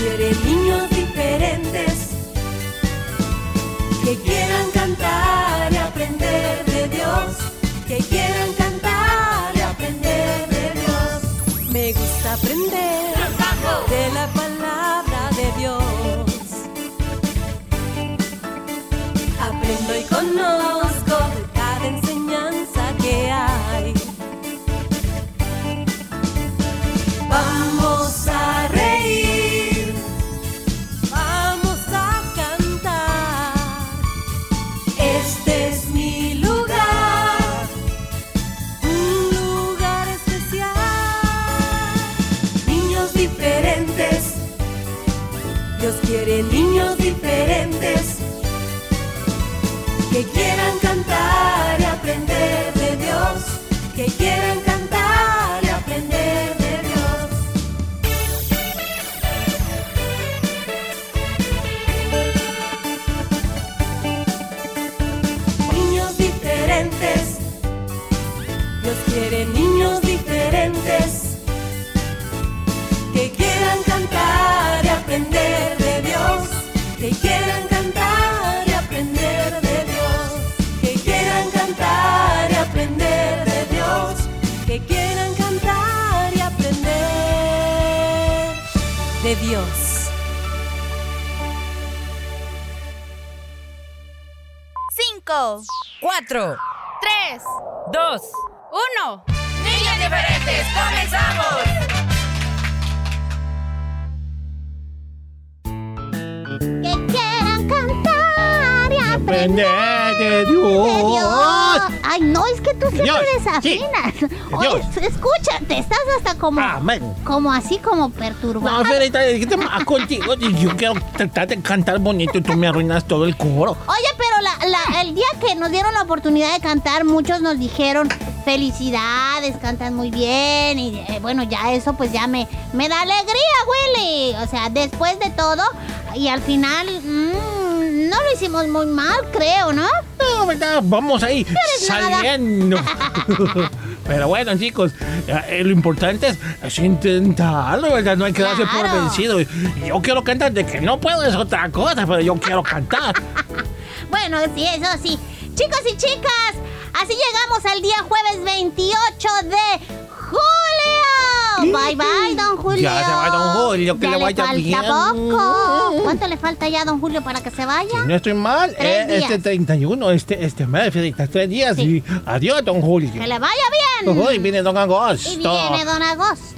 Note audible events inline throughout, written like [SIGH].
tú eres niño 3, 2, 1. Niñas diferentes, comenzamos. Que quieran cantar y aprender de Dios. Ay, no, es que tú siempre Dios, desafinas. sí, Oye, escúchate, estás hasta como, Amén. como así, como No, perturbado. Ferita, ¿qué te pasa contigo? Yo quiero tratar de cantar bonito y tú me arruinas todo el coro. Oye, pero la- la- el día que nos dieron la oportunidad de cantar, muchos nos dijeron felicidades, cantan muy bien y eh, bueno, ya eso pues ya me, me da alegría, Willy. O sea, después de todo y al final mm, no lo hicimos muy mal, creo, ¿no? No, ¿verdad? Vamos ahí, saliendo. [LAUGHS] Pero bueno, chicos, eh, lo importante es, intentarlo, ¿verdad? No hay que darse por vencido. Yo quiero cantar, de que no puedo es otra cosa, pero yo quiero cantar. [LAUGHS] Bueno, sí, eso sí. Chicos y chicas, así llegamos al día jueves 28 de. Bye bye, don Julio. Ya se va don Julio, que Ya le vaya falta bien. poco. ¿Cuánto le falta ya a don Julio para que se vaya? No estoy mal, Tres eh, este días. 31, este, este mes, tres días Sí. y adiós, don Julio. Que le vaya bien. Hoy viene don Agosto. Y viene don Agosto.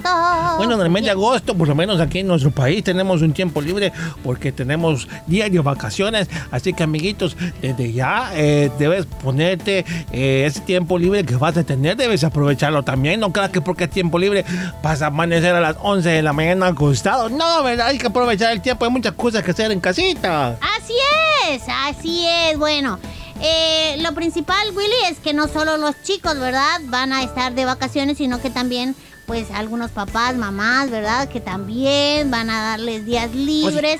Bueno, en el mes de agosto, por lo menos aquí en nuestro país, tenemos un tiempo libre porque tenemos de vacaciones. Así que, amiguitos, desde ya eh, debes ponerte eh, ese tiempo libre que vas a tener, debes aprovecharlo también. No creas que porque es tiempo libre vas a amanecer a las 11 de la mañana acostado. No, ¿verdad? Hay que aprovechar el tiempo. Hay muchas cosas que hacer en casita. Así es, así es. Bueno, eh, lo principal, Willy, es que no solo los chicos, ¿verdad? Van a estar de vacaciones, sino que también, pues, algunos papás, mamás, ¿verdad? Que también van a darles días libres.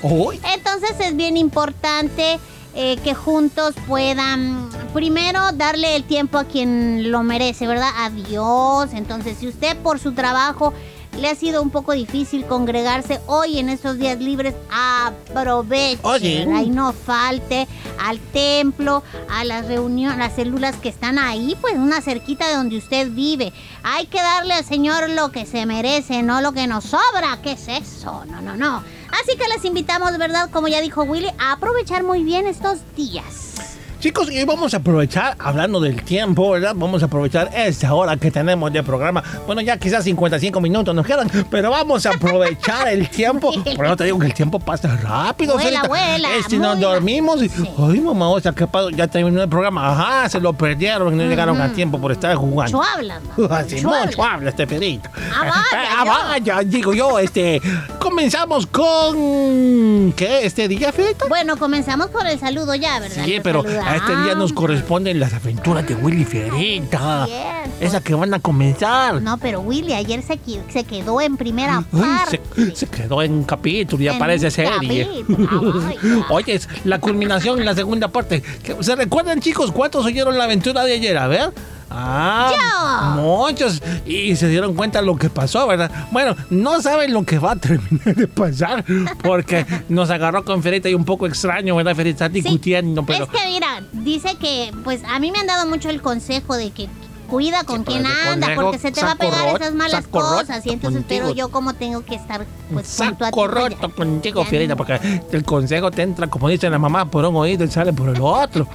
Entonces es bien importante eh, que juntos puedan, primero, darle el tiempo a quien lo merece, ¿verdad? A Dios. Entonces, si usted por su trabajo le ha sido un poco difícil congregarse hoy en estos días libres, aproveche, Oye. Y no falte al templo, a las reuniones, las células que están ahí, pues una cerquita de donde usted vive. Hay que darle al Señor lo que se merece, no lo que nos sobra. ¿Qué es eso? No, no, no. Así que les invitamos, ¿verdad? Como ya dijo Willy, a aprovechar muy bien estos días. Chicos, y vamos a aprovechar, hablando del tiempo, ¿verdad? Vamos a aprovechar esta hora que tenemos de programa. Bueno, ya quizás 55 minutos nos quedan, pero vamos a aprovechar el tiempo. [LAUGHS] Por eso te digo que el tiempo pasa rápido. Vuela, Ferita. vuela, Eh, si nos dormimos y, Sí. ay, mamá, o sea, ¿qué pasó? Ya terminó el programa. Ajá, se lo perdieron, no llegaron a tiempo por estar jugando. Mucho hablan. ¿no? [LAUGHS] Así, Mucho habla este perito. Ah, vaya, [LAUGHS] Ah, vaya, digo yo, este. Comenzamos con. ¿Qué? ¿Este día, Ferita? Bueno, comenzamos con el saludo ya, ¿verdad? Sí, Nos pero a este día nos corresponden las aventuras de Willy Fierita. Cierto. Esas que van a comenzar. No, pero Willy ayer se, quedó en primera Uy, parte. se, se quedó en capítulo y En aparece un serie. capítulo. Ya. [LAUGHS] Oye, es la culminación en la segunda parte. ¿Que- ¿Se recuerdan, chicos, cuántos oyeron la aventura de ayer? A ver. Ah, Yo. muchos. Y se dieron cuenta lo que pasó, ¿verdad? Bueno, no saben lo que va a terminar de pasar porque nos agarró con Ferita y un poco extraño, ¿verdad? Ferita está Sí, discutiendo, pero... Es que mira, dice que, pues a mí me han dado mucho el consejo de que cuida con Sí, quién pero anda, porque se te va a pegar esas malas cosas. Y entonces, pero contigo. yo como tengo que estar pues junto a ti. Pues, roto contigo, no. porque el consejo te entra, como dice la mamá, por un oído y sale por el otro.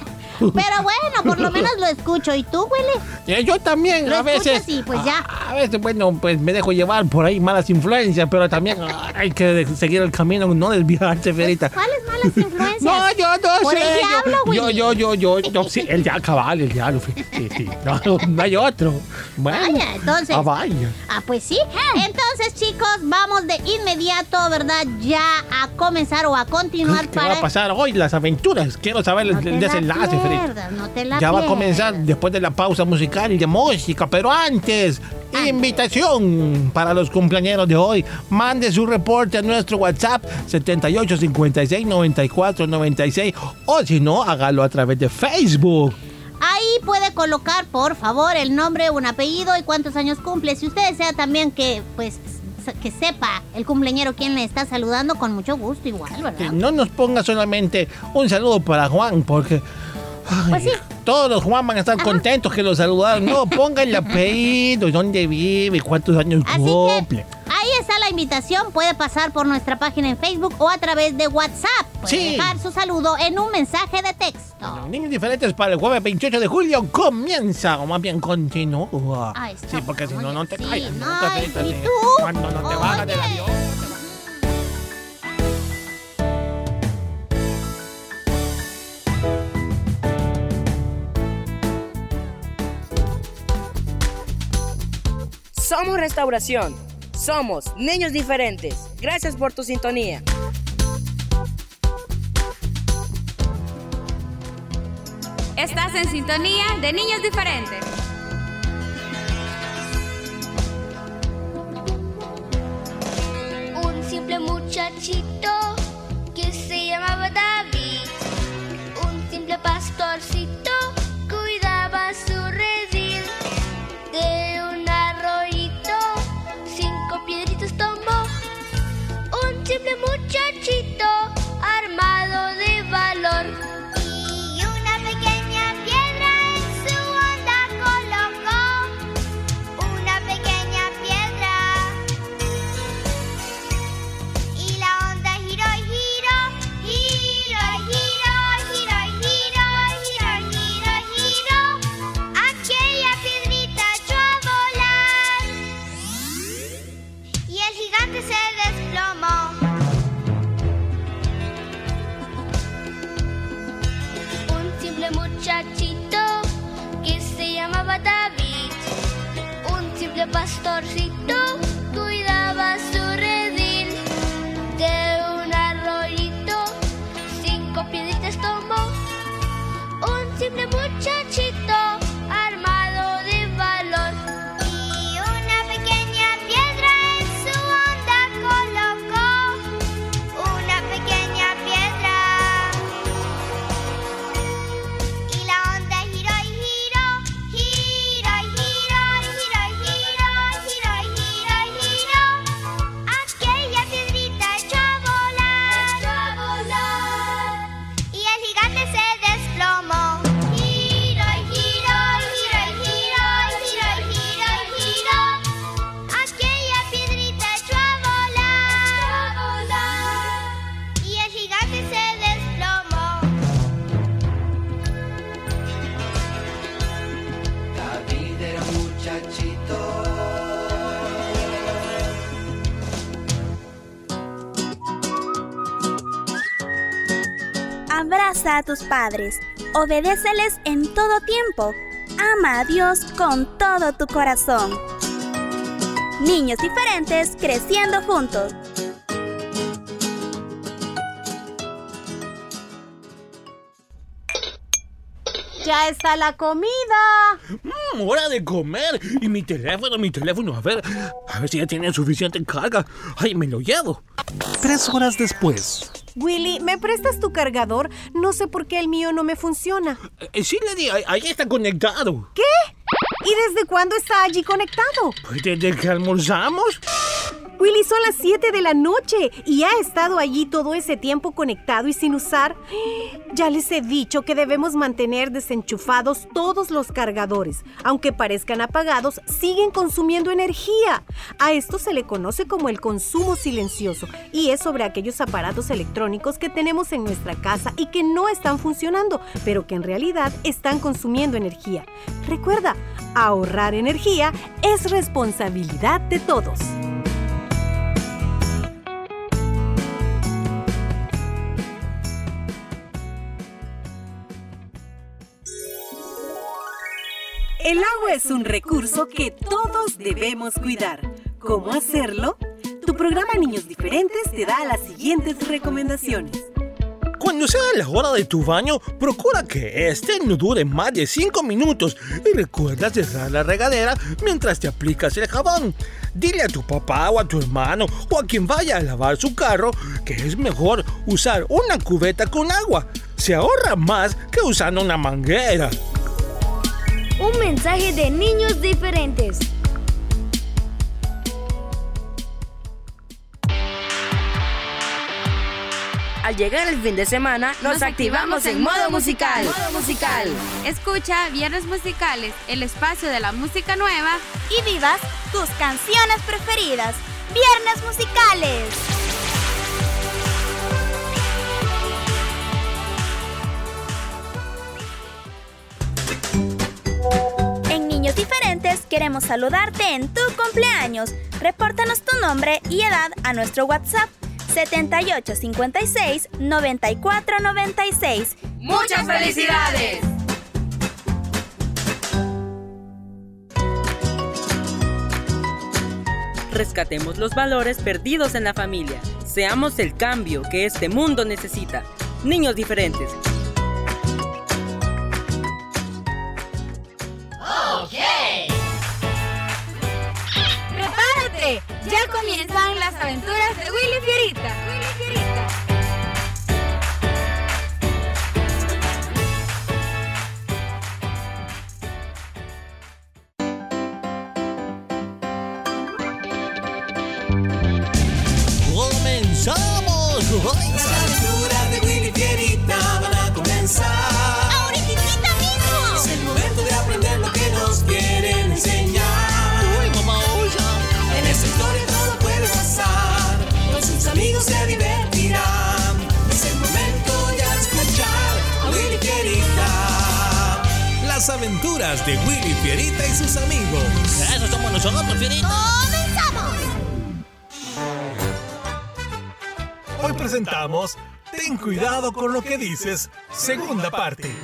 Pero bueno, por lo menos lo escucho. ¿Y tú, Willy? Eh, Yo también, Lo a veces. y, pues, ya. A, a veces, bueno, pues me dejo llevar por ahí malas influencias, pero también ah, hay que seguir el camino, no desviarse, Fierita. ¿Cuáles malas [LAUGHS] influencias? No, yo no Por sé. el yo- diablo, yo, Willy. yo, yo, yo, yo, sí, el ya cabal, el diablo. sí, sí, sí. No, no hay otro. Bueno. Vaya, entonces. Ah, vaya. Ah, pues sí. Entonces, chicos, vamos de inmediato, ¿verdad? Ya a comenzar o a continuar ¿Qué va para. a pasar hoy? Las aventuras. Quiero saber el, No el la desenlace. Pierdas, no te la Ya va a comenzar después de la pausa musical y de música, pero antes, invitación para los cumpleaños de hoy. Mande su reporte a nuestro WhatsApp 78 56 94 96 o si no, hágalo a través de Facebook. Ahí puede colocar, por favor, el nombre, un apellido y cuántos años cumple. Si usted desea también que, pues, que sepa el cumpleañero quién le está saludando, con mucho gusto igual, Que ¿verdad? no nos ponga solamente un saludo para Juan, porque ay, Pues sí. todos los Juan van a estar contentos que lo saludaron. No, [LAUGHS] ponga el apellido, dónde vive, cuántos años Así cumple. que ahí está la invitación. Puede pasar por nuestra página en Facebook o a través de WhatsApp. Puede Sí. dejar su saludo en un mensaje de texto. Los niños diferentes para el jueves 28 de julio comienza, o más bien continúa. Está. Sí, porque si no, no te Sí, callas. no, ¿y tú? Cuando no te bajas del avión. Somos Restauración. Somos niños diferentes. Gracias por tu sintonía. Estás en sintonía de niños diferentes. Un simple muchachito que se llamaba David. Un simple pastorcito Abraza a tus padres, obedéceles en todo tiempo, ama a Dios con todo tu corazón. Niños diferentes creciendo juntos. Ya está la comida. Mm, hora de comer. Y mi teléfono, mi teléfono. A ver, a ver si ya tiene suficiente carga. Ay, me lo llevo. Tres horas después. Willy, ¿me prestas tu cargador? No sé por qué el mío no me funciona. Eh, sí, le di, ahí, está conectado. ¿Y desde cuándo está allí conectado? Pues desde que almorzamos. Willy, son las 7 de la noche y ha estado allí todo ese tiempo conectado y sin usar. Ya les he dicho que debemos mantener desenchufados todos los cargadores. Aunque parezcan apagados, siguen consumiendo energía. A esto se le conoce como el consumo silencioso y es sobre aquellos aparatos electrónicos que tenemos en nuestra casa y que no están funcionando, pero que en realidad están consumiendo energía. Recuerda, ahorrar energía es responsabilidad de todos. El agua es un recurso que todos debemos cuidar. ¿Cómo hacerlo? Tu programa Niños Diferentes te da las siguientes recomendaciones. Cuando sea la hora de tu baño, procura que este no dure más de 5 minutos y recuerda cerrar la regadera mientras te aplicas el jabón. Dile a tu papá o a tu hermano o a quien vaya a lavar su carro que es mejor usar una cubeta con agua. Se ahorra más que usando una manguera. Un mensaje de niños diferentes. Al llegar el fin de semana, nos, activamos en modo musical. Modo musical. Escucha Viernes Musicales, el espacio de la música nueva. Y vivas tus canciones preferidas. Viernes Musicales. Diferentes queremos saludarte en tu cumpleaños. Repórtanos tu nombre y edad a nuestro WhatsApp 7856 9496. ¡Muchas felicidades! Rescatemos los valores perdidos en la familia. Seamos el cambio que este mundo necesita. Niños diferentes. Ya comienzan las aventuras de Willy Fierita. Willy Fierita. Cuidado con lo que dices, segunda parte.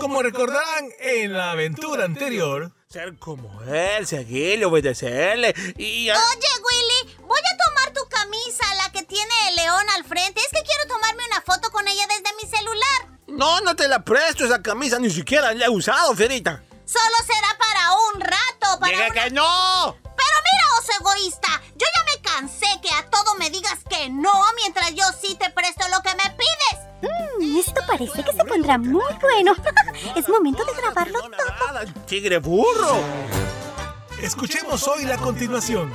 Como recordarán en la aventura anterior, Ser como él, seguirle, obedecerle y... Oye, Willy, voy a tomar tu camisa, la que tiene el león al frente. Es que quiero tomarme una foto con ella desde mi celular. No, no te la presto esa camisa, ni siquiera la he usado, Fierita. Solo será para un rato, para Dije una- que no. Egoísta, yo ya me cansé que a todo me digas que no mientras yo sí te presto lo que me pides. Mm, esto parece que se pondrá muy bueno. [LAUGHS] es momento de grabarlo nada, tigre burro. escuchemos hoy la continuación.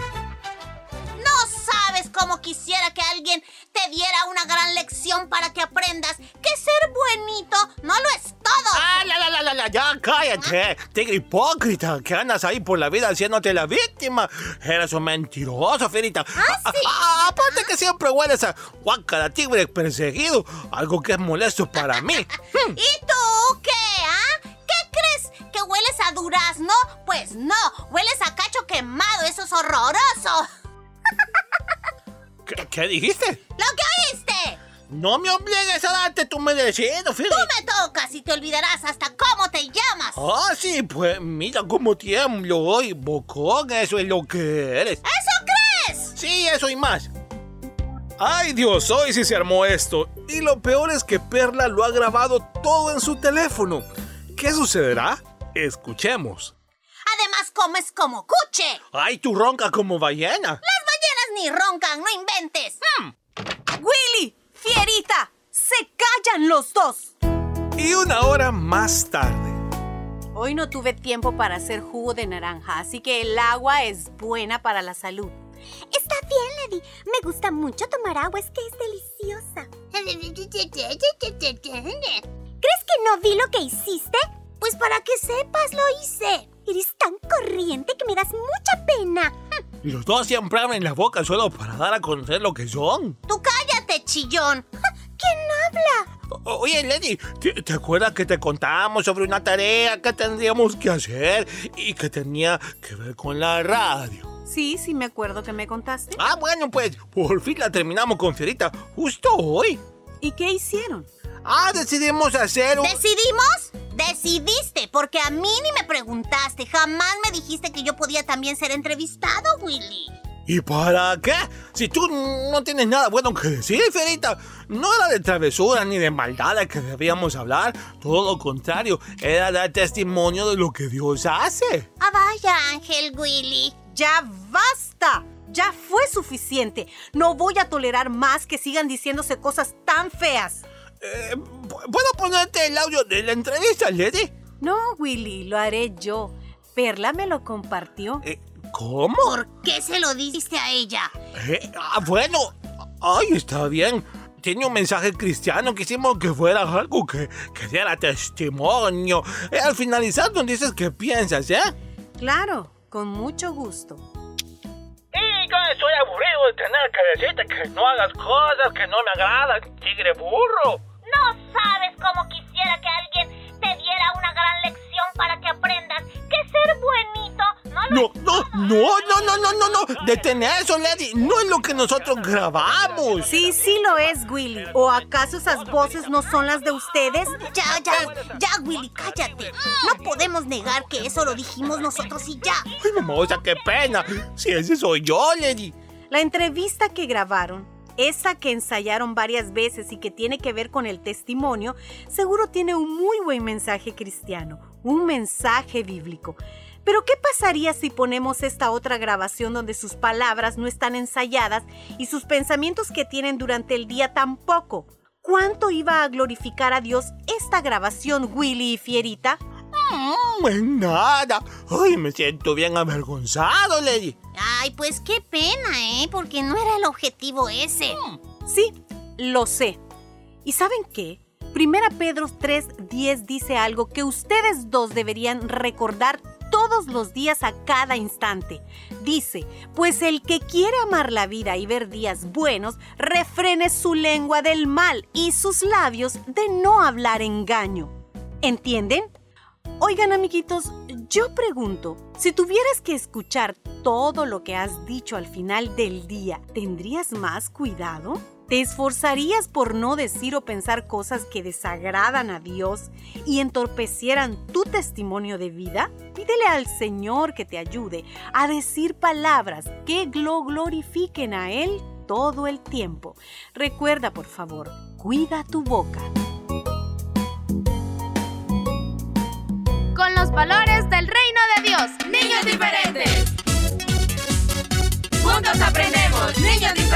Cómo quisiera que alguien te diera una gran lección para que aprendas que ser buenito no lo es todo. Ah, la, la, la, la, la, ya cállate, tigre hipócrita, que andas ahí por la vida haciéndote la víctima. Eres un mentiroso, Fierita. ¿Ah, sí? Ah, aparte que siempre hueles a guácala, tigre perseguido, algo que es molesto para mí. [LAUGHS] ¿Y tú qué, ah? ¿Qué crees? ¿Que hueles a durazno? Pues no, hueles a cacho quemado, eso es horroroso. [LAUGHS] ¿Qué, qué dijiste? ¿Lo que oíste? No me obligues a darte tu merecido, Tú Fierita. me tocas y te olvidarás hasta cómo te llamas. Ah, sí, pues mira cómo tiemblo hoy, bocón, eso es lo que eres. ¿Eso crees? Sí, eso y más. Ay Dios, hoy sí se armó esto. Y lo peor es que Perla lo ha grabado todo en su teléfono. ¿Qué sucederá? Escuchemos. Además comes como cuche. Ay, tú ronca como ballena. Ballenas ni roncan, no inventes. Willy, Fierita, se callan los dos. Y una hora más tarde. Hoy no tuve tiempo para hacer jugo de naranja, así que el agua es buena para la salud. Está bien, Lady. Me gusta mucho tomar agua, es que es deliciosa. ¿Crees que no vi lo que hiciste? Pues para que sepas, lo hice. Eres tan corriente que me das mucha pena. Y los dos siempre abren la boca solo para dar a conocer lo que son. Tú cállate, chillón. [LAUGHS] ¿Quién habla? O- Oye, Lady, ¿te, te acuerdas que te contábamos sobre una tarea que tendríamos que hacer y que tenía que ver con la radio? Sí, sí me acuerdo que me contaste. Ah, bueno, pues por fin la terminamos con Fierita justo hoy. ¿Y qué hicieron? Ah, decidimos hacer un... ¿Decidimos? Decidiste, porque a mí ni me preguntaste. Jamás me dijiste que yo podía también ser entrevistado, Willy. ¿Y para qué? Si tú no tienes nada bueno que decir, Fierita. No era de travesura ni de maldad de que debíamos hablar. Todo lo contrario, era dar testimonio de lo que Dios hace. Ah, vaya, Ángel Willy. ¡Ya basta! Ya fue suficiente. No voy a tolerar más que sigan diciéndose cosas tan feas. Eh, ¿Puedo ponerte el audio de la entrevista, Lady? No, Willy, lo haré yo. Perla me lo compartió. Eh, ¿Cómo? ¿Por qué se lo diste a ella? Eh, ah, bueno. Ay, está bien. Tiene un mensaje cristiano. Quisimos que fuera algo que, que diera testimonio. Eh, al finalizar nos dices qué piensas, ¿eh? Claro, con mucho gusto. Y yo estoy aburrido de tener que decirte que no hagas cosas que no me agradan, tigre burro. No sabes cómo quisiera que alguien te diera una gran lección para que aprendas que ser buenito no lo No, no, no, no, no, no, no, no. Detén eso, Lady. No es lo que nosotros grabamos. Sí, sí lo es, Willy. ¿O acaso esas voces no son las de ustedes? Ya, ya, ya, Willy, cállate. No podemos negar que eso lo dijimos nosotros y ya. Ay, mamosa, qué pena. Si ese soy yo, Lady. La entrevista que grabaron, esa que ensayaron varias veces y que tiene que ver con el testimonio, seguro tiene un muy buen mensaje cristiano, un mensaje bíblico. Pero ¿qué pasaría si ponemos esta otra grabación donde sus palabras no están ensayadas y sus pensamientos que tienen durante el día tampoco? ¿Cuánto iba a glorificar a Dios esta grabación, Willy y Fierita? Mm, en nada. Ay, me siento bien avergonzado, Lady. Ay, pues qué pena, ¿eh? Porque no era el objetivo ese. Sí, lo sé. ¿Y saben qué? Primera Pedro 3:10 dice algo que ustedes dos deberían recordar todos los días a cada instante. Dice, pues el que quiere amar la vida y ver días buenos, refrene su lengua del mal y sus labios de no hablar engaño. ¿Entienden? Oigan, amiguitos, yo pregunto, si tuvieras que escuchar todo lo que has dicho al final del día, ¿tendrías más cuidado? ¿Te esforzarías por no decir o pensar cosas que desagradan a Dios y entorpecieran tu testimonio de vida? Pídele al Señor que te ayude a decir palabras que lo glorifiquen a Él todo el tiempo. Recuerda, por favor, cuida tu boca. Con los valores del reino de Dios. Niños diferentes. Juntos aprendemos. Niños diferentes.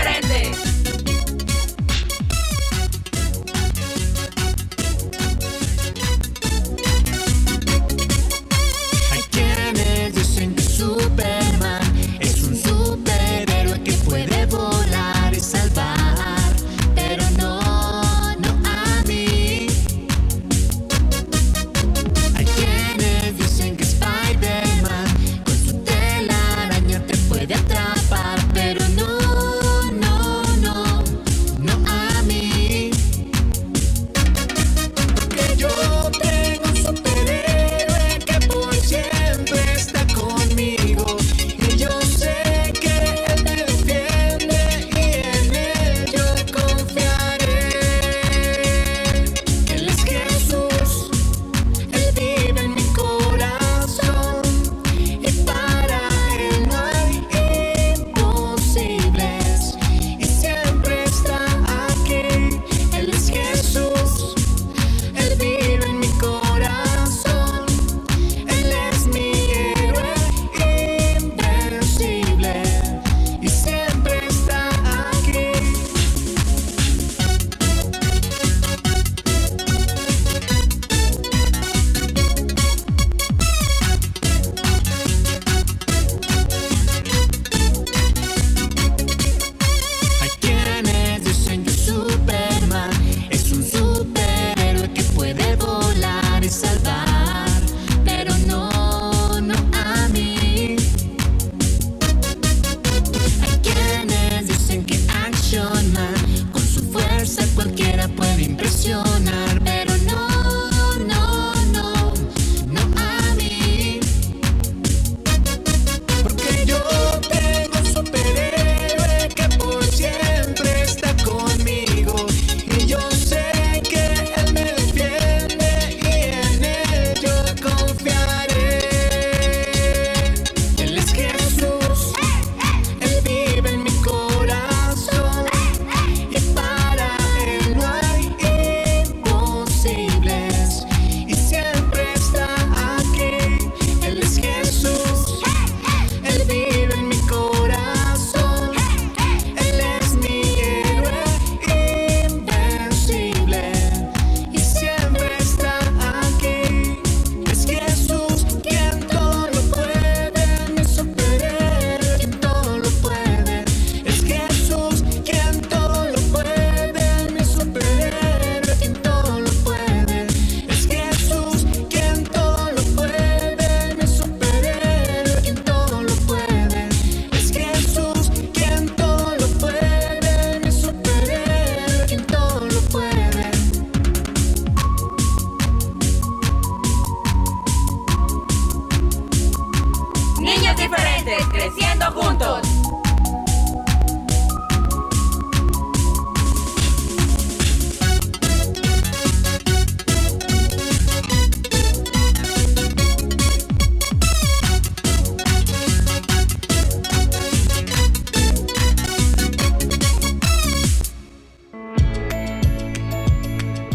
Creciendo juntos.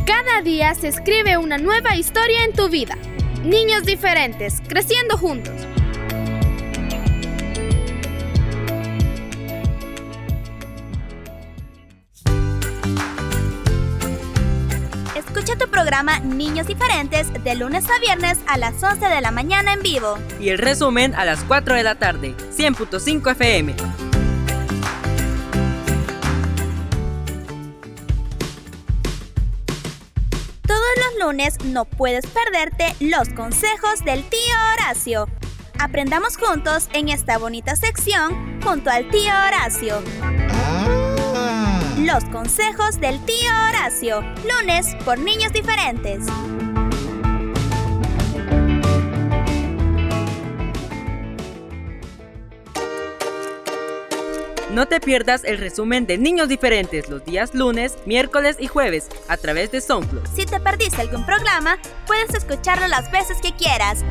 Cada día se escribe una nueva historia en tu vida. Niños diferentes, creciendo juntos. Programa Niños Diferentes de lunes a viernes a las 11 de la mañana en vivo. Y el resumen a las 4 de la tarde, 100.5 FM. Todos los lunes no puedes perderte los consejos del tío Horacio. Aprendamos juntos en esta bonita sección junto al tío Horacio. Los consejos del tío Horacio, lunes por niños diferentes. No te pierdas el resumen de Niños Diferentes los días lunes, miércoles y jueves a través de SoundCloud. Si te perdiste algún programa, puedes escucharlo las veces que quieras.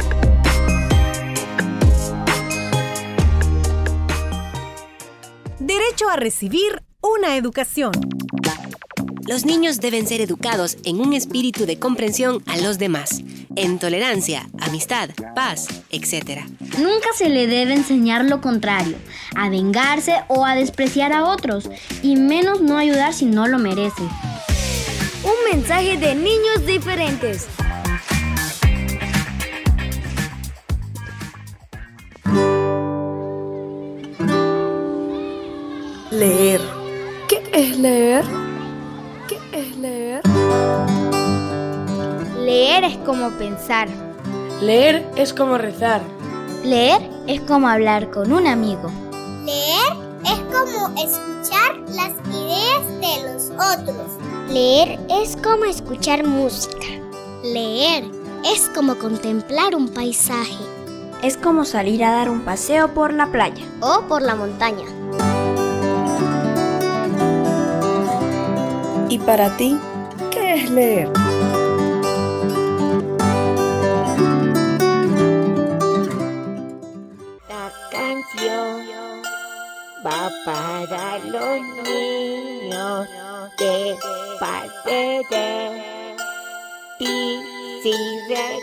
Derecho a recibir una educación. Los niños deben ser educados en un espíritu de comprensión a los demás, en tolerancia, amistad, paz, etc. Nunca se le debe enseñar lo contrario, a vengarse o a despreciar a otros, y menos no ayudar si no lo merece. Un mensaje de niños diferentes. Leer. ¿Qué es leer? ¿Qué es leer? Leer es como pensar. Leer es como rezar. Leer es como hablar con un amigo. Leer es como escuchar las ideas de los otros. Leer es como escuchar música. Leer es como contemplar un paisaje. Es como salir a dar un paseo por la playa. O por la montaña. ¿Y para ti, qué es leer? La canción va para los niños de parte de ti, ¡Para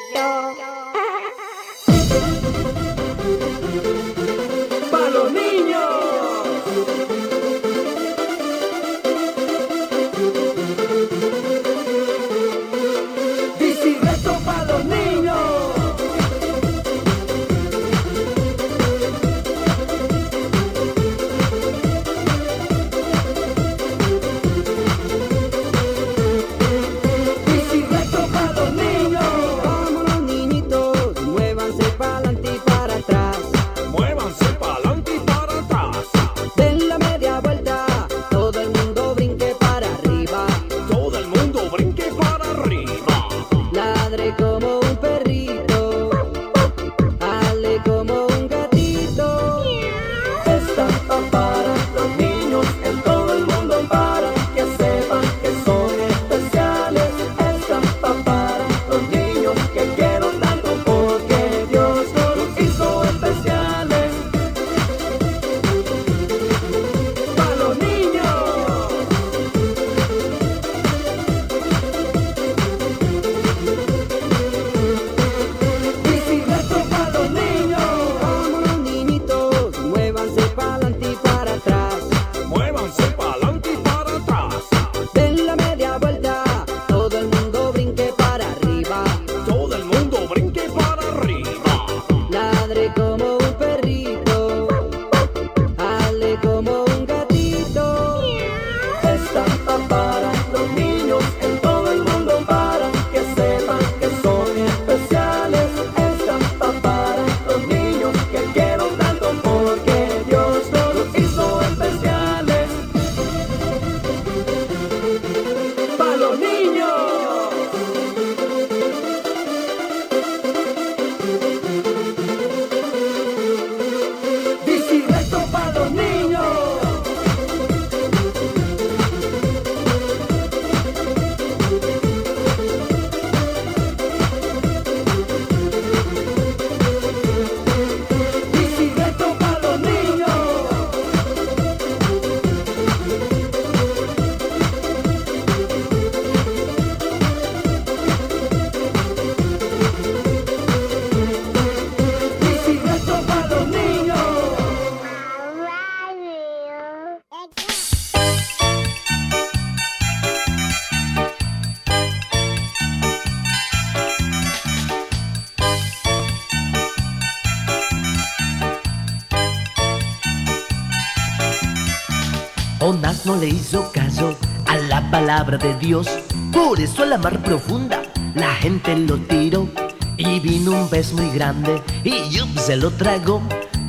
no le hizo caso a la palabra de Dios. Por eso a la mar profunda la gente lo tiró. Y vino un pez muy grande y yup, se lo tragó.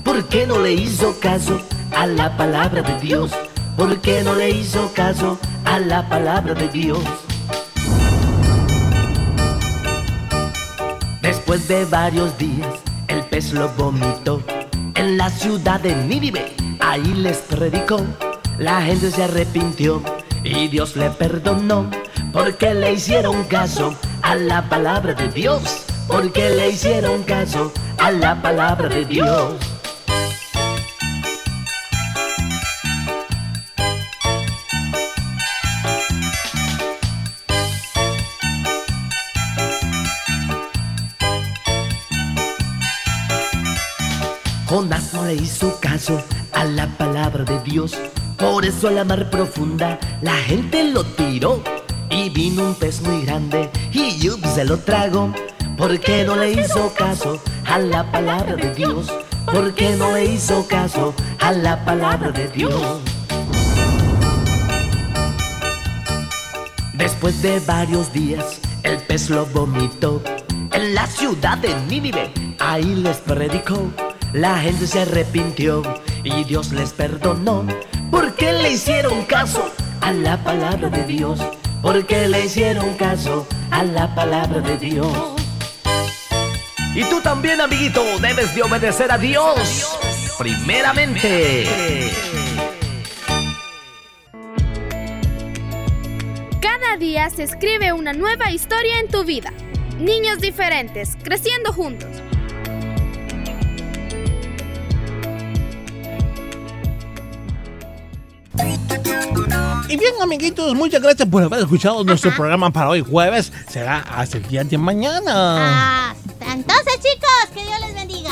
¿Por qué no le hizo caso a la palabra de Dios? ¿Por qué no le hizo caso a la palabra de Dios? Después de varios días, el pez lo vomitó en la ciudad de Nínive. Ahí les predicó, la gente se arrepintió y Dios le perdonó porque le hicieron caso a la palabra de Dios. Porque le hicieron caso a la palabra de Dios. Jonás no le hizo caso a la palabra de Dios. Por eso a la mar profunda la gente lo tiró. Y vino un pez muy grande y yup, se lo tragó. Porque no le hizo caso a la palabra de Dios. Porque no le hizo caso a la palabra de Dios. Después de varios días, el pez lo vomitó en la ciudad de Nínive. Ahí les predicó, la gente se arrepintió y Dios les perdonó. Porque le hicieron caso a la palabra de Dios. Porque le hicieron caso a la palabra de Dios. Y tú también, amiguito, debes de obedecer a Dios. Primeramente. Cada día se escribe una nueva historia en tu vida. Niños diferentes, creciendo juntos. Y bien, amiguitos, muchas gracias por haber escuchado nuestro programa para hoy jueves. Será hasta el día de mañana. Hasta entonces, chicos, que Dios les bendiga.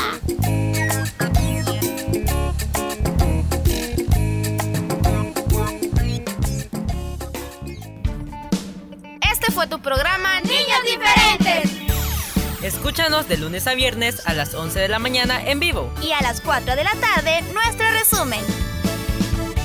Este fue tu programa Niños Diferentes. Escúchanos de lunes a viernes a las 11 de la mañana en vivo. Y a las 4 de la tarde, nuestro resumen.